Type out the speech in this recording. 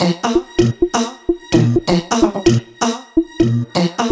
and up, up, and up, up, and up.